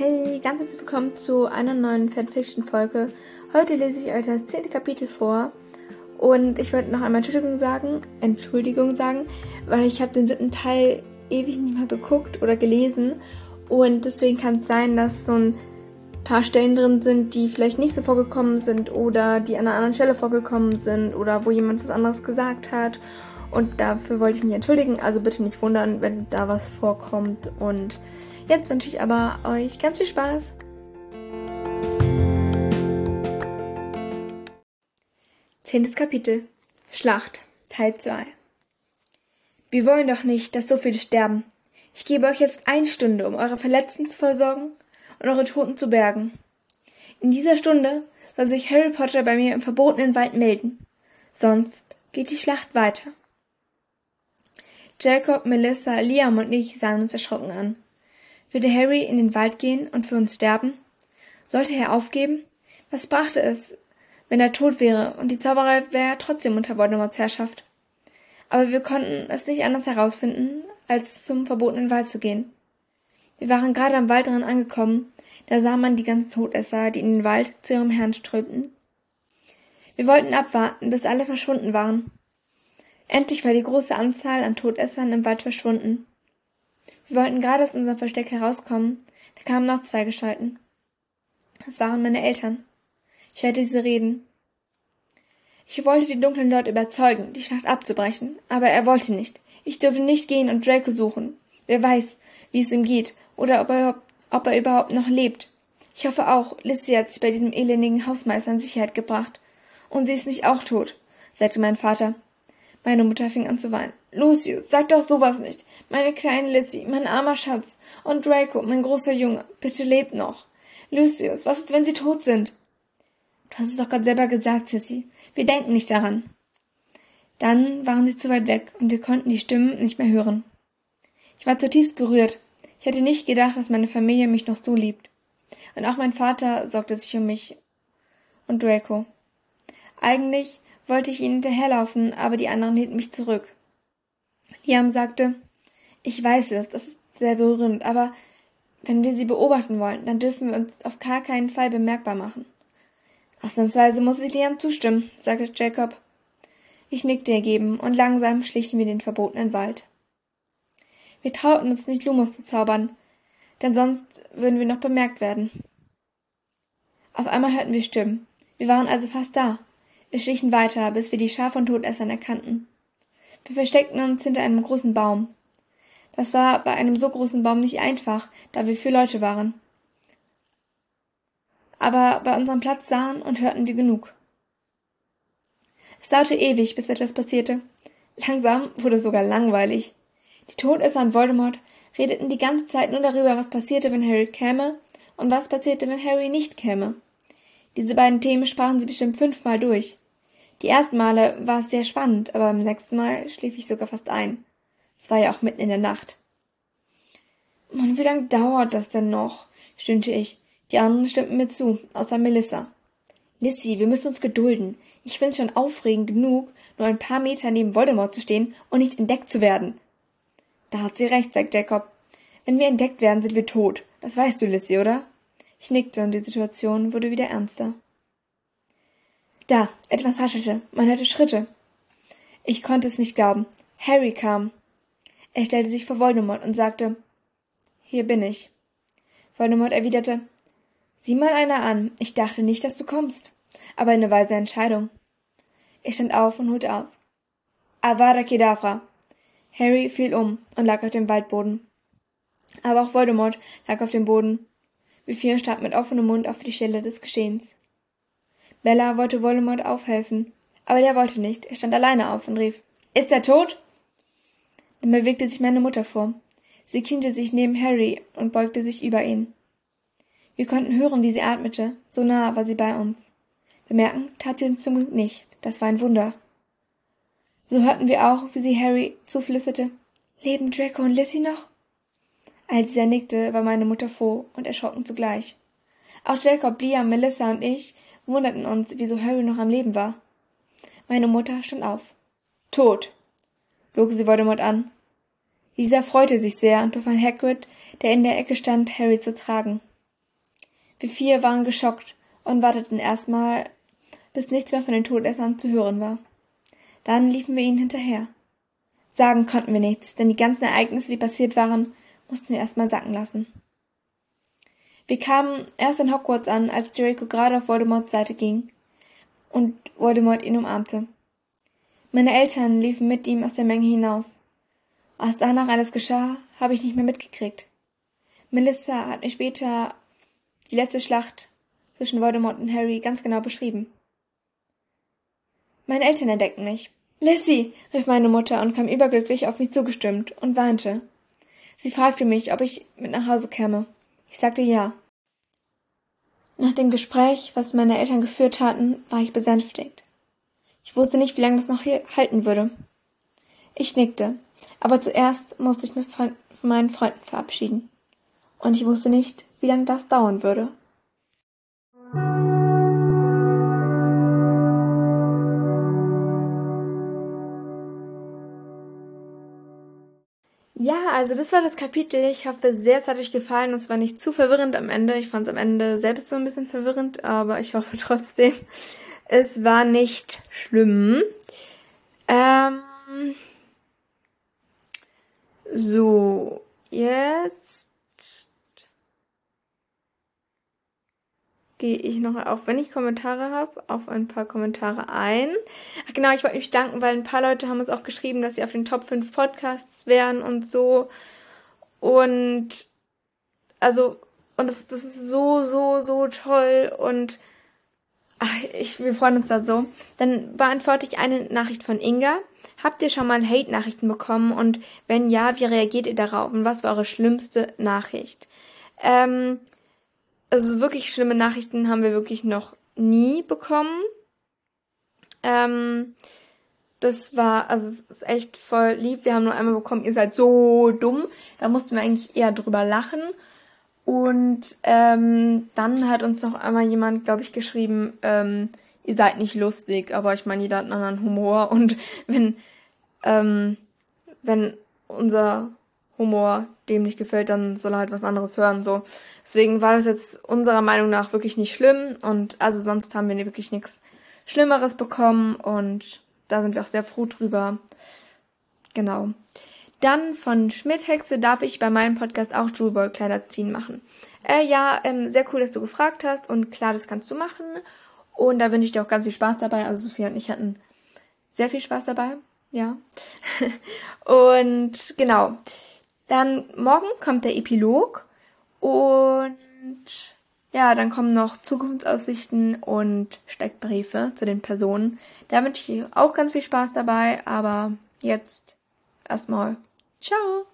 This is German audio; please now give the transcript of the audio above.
Hey, ganz herzlich willkommen zu einer neuen Fanfiction-Folge. Heute lese ich euch das zehnte Kapitel vor. Und ich wollte noch einmal Entschuldigung sagen, Entschuldigung sagen, weil ich habe den siebten Teil ewig nicht mehr geguckt oder gelesen. Und deswegen kann es sein, dass so ein paar Stellen drin sind, die vielleicht nicht so vorgekommen sind oder die an einer anderen Stelle vorgekommen sind oder wo jemand was anderes gesagt hat. Und dafür wollte ich mich entschuldigen. Also bitte nicht wundern, wenn da was vorkommt. Und Jetzt wünsche ich aber euch ganz viel Spaß. Zehntes Kapitel Schlacht Teil 2 Wir wollen doch nicht, dass so viele sterben. Ich gebe euch jetzt eine Stunde, um eure Verletzten zu versorgen und eure Toten zu bergen. In dieser Stunde soll sich Harry Potter bei mir im verbotenen Wald melden. Sonst geht die Schlacht weiter. Jacob, Melissa, Liam und ich sahen uns erschrocken an. Würde Harry in den Wald gehen und für uns sterben? Sollte er aufgeben? Was brachte es, wenn er tot wäre und die Zauberei wäre trotzdem unter Voldemorts Herrschaft? Aber wir konnten es nicht anders herausfinden, als zum verbotenen Wald zu gehen. Wir waren gerade am Waldrand angekommen, da sah man die ganzen Todesser, die in den Wald zu ihrem Herrn strömten. Wir wollten abwarten, bis alle verschwunden waren. Endlich war die große Anzahl an Todessern im Wald verschwunden. Wir wollten gerade aus unserem Versteck herauskommen, da kamen noch zwei Gestalten. Es waren meine Eltern. Ich hörte sie reden. Ich wollte den dunklen Lord überzeugen, die Schlacht abzubrechen, aber er wollte nicht. Ich durfte nicht gehen und Draco suchen. Wer weiß, wie es ihm geht oder ob er, ob er überhaupt noch lebt. Ich hoffe auch, Lizzie hat sich bei diesem elendigen Hausmeister in Sicherheit gebracht. Und sie ist nicht auch tot, sagte mein Vater. Meine Mutter fing an zu weinen. Lucius, sag doch sowas nicht. Meine kleine Lizzie, mein armer Schatz. Und Draco, mein großer Junge. Bitte lebt noch. Lucius, was ist, wenn sie tot sind? Du hast es doch gerade selber gesagt, Sissy. Wir denken nicht daran. Dann waren sie zu weit weg und wir konnten die Stimmen nicht mehr hören. Ich war zutiefst gerührt. Ich hätte nicht gedacht, dass meine Familie mich noch so liebt. Und auch mein Vater sorgte sich um mich und Draco. Eigentlich wollte ich ihnen hinterherlaufen, aber die anderen hielten mich zurück. Liam sagte, ich weiß es, das ist sehr berührend, aber wenn wir sie beobachten wollen, dann dürfen wir uns auf gar keinen Fall bemerkbar machen. Ausnahmsweise muss ich Liam zustimmen, sagte Jacob. Ich nickte ergeben und langsam schlichen wir den verbotenen Wald. Wir trauten uns nicht, Lumos zu zaubern, denn sonst würden wir noch bemerkt werden. Auf einmal hörten wir Stimmen. Wir waren also fast da. Wir schlichen weiter, bis wir die Schar von Todessern erkannten. Wir versteckten uns hinter einem großen Baum. Das war bei einem so großen Baum nicht einfach, da wir vier Leute waren. Aber bei unserem Platz sahen und hörten wir genug. Es dauerte ewig, bis etwas passierte. Langsam wurde sogar langweilig. Die Todesser und Voldemort redeten die ganze Zeit nur darüber, was passierte, wenn Harry käme und was passierte, wenn Harry nicht käme. Diese beiden Themen sprachen sie bestimmt fünfmal durch. Die ersten Male war es sehr spannend, aber beim sechsten Mal schlief ich sogar fast ein. Es war ja auch mitten in der Nacht. Mann, wie lange dauert das denn noch? stöhnte ich. Die anderen stimmten mir zu, außer Melissa. Lissy, wir müssen uns gedulden. Ich find's schon aufregend genug, nur ein paar Meter neben Voldemort zu stehen und nicht entdeckt zu werden. Da hat sie recht, sagt Jacob. Wenn wir entdeckt werden, sind wir tot. Das weißt du, Lissy, oder? Ich nickte und die Situation wurde wieder ernster. Da, etwas haschelte. Man hörte Schritte. Ich konnte es nicht glauben. Harry kam. Er stellte sich vor Voldemort und sagte, hier bin ich. Voldemort erwiderte, sieh mal einer an. Ich dachte nicht, dass du kommst. Aber eine weise Entscheidung. Ich stand auf und holte aus. Avada Kedavra. Harry fiel um und lag auf dem Waldboden. Aber auch Voldemort lag auf dem Boden wir vier standen mit offenem Mund auf die Stelle des Geschehens. Bella wollte Voldemort aufhelfen, aber der wollte nicht. Er stand alleine auf und rief, Ist er tot? Dann bewegte sich meine Mutter vor. Sie kniete sich neben Harry und beugte sich über ihn. Wir konnten hören, wie sie atmete, so nah war sie bei uns. Bemerken tat sie uns zum Glück nicht, das war ein Wunder. So hörten wir auch, wie sie Harry zuflüsterte, Leben Draco und Lissy noch? Als er nickte, war meine Mutter froh und erschrocken zugleich. Auch Jacob, Liam, Melissa und ich wunderten uns, wieso Harry noch am Leben war. Meine Mutter stand auf. Tot, log sie Voldemort an. Dieser freute sich sehr und befahl Hagrid, der in der Ecke stand, Harry zu tragen. Wir vier waren geschockt und warteten erstmal, bis nichts mehr von den Todessern zu hören war. Dann liefen wir ihnen hinterher. Sagen konnten wir nichts, denn die ganzen Ereignisse, die passiert waren, mussten wir erstmal sacken lassen. Wir kamen erst in Hogwarts an, als Jericho gerade auf Voldemorts Seite ging und Voldemort ihn umarmte. Meine Eltern liefen mit ihm aus der Menge hinaus. Was danach alles geschah, habe ich nicht mehr mitgekriegt. Melissa hat mir später die letzte Schlacht zwischen Voldemort und Harry ganz genau beschrieben. Meine Eltern entdeckten mich. Lissy, rief meine Mutter und kam überglücklich auf mich zugestimmt und weinte. Sie fragte mich, ob ich mit nach Hause käme. Ich sagte ja. Nach dem Gespräch, was meine Eltern geführt hatten, war ich besänftigt. Ich wusste nicht, wie lange das noch hier halten würde. Ich nickte, aber zuerst musste ich mich von meinen Freunden verabschieden. Und ich wusste nicht, wie lange das dauern würde. Ja, also das war das Kapitel. Ich hoffe sehr, es hat euch gefallen. Es war nicht zu verwirrend am Ende. Ich fand es am Ende selbst so ein bisschen verwirrend, aber ich hoffe trotzdem, es war nicht schlimm. Ähm, so, jetzt gehe ich noch auf, wenn ich Kommentare habe, auf ein paar Kommentare ein. Ach genau, ich wollte mich danken, weil ein paar Leute haben uns auch geschrieben, dass sie auf den Top 5 Podcasts wären und so. Und also, und das, das ist so, so, so toll und ach, ich, wir freuen uns da so. Dann beantworte ich eine Nachricht von Inga. Habt ihr schon mal Hate-Nachrichten bekommen? Und wenn ja, wie reagiert ihr darauf? Und was war eure schlimmste Nachricht? Ähm, also wirklich schlimme Nachrichten haben wir wirklich noch nie bekommen. Ähm, das war, also es ist echt voll lieb. Wir haben nur einmal bekommen, ihr seid so dumm. Da mussten wir eigentlich eher drüber lachen. Und ähm, dann hat uns noch einmal jemand, glaube ich, geschrieben, ähm, ihr seid nicht lustig, aber ich meine, jeder hat einen anderen Humor. Und wenn, ähm, wenn unser Humor dem nicht gefällt, dann soll er halt was anderes hören, so. Deswegen war das jetzt unserer Meinung nach wirklich nicht schlimm und also sonst haben wir wirklich nichts Schlimmeres bekommen und da sind wir auch sehr froh drüber. Genau. Dann von Schmidthexe darf ich bei meinem Podcast auch Jewelboy Kleider ziehen machen. Äh, ja, ähm, sehr cool, dass du gefragt hast und klar, das kannst du machen. Und da wünsche ich dir auch ganz viel Spaß dabei. Also Sophia und ich hatten sehr viel Spaß dabei. Ja. und genau. Dann morgen kommt der Epilog und ja, dann kommen noch Zukunftsaussichten und Steckbriefe zu den Personen. Da wünsche ich auch ganz viel Spaß dabei, aber jetzt erstmal ciao.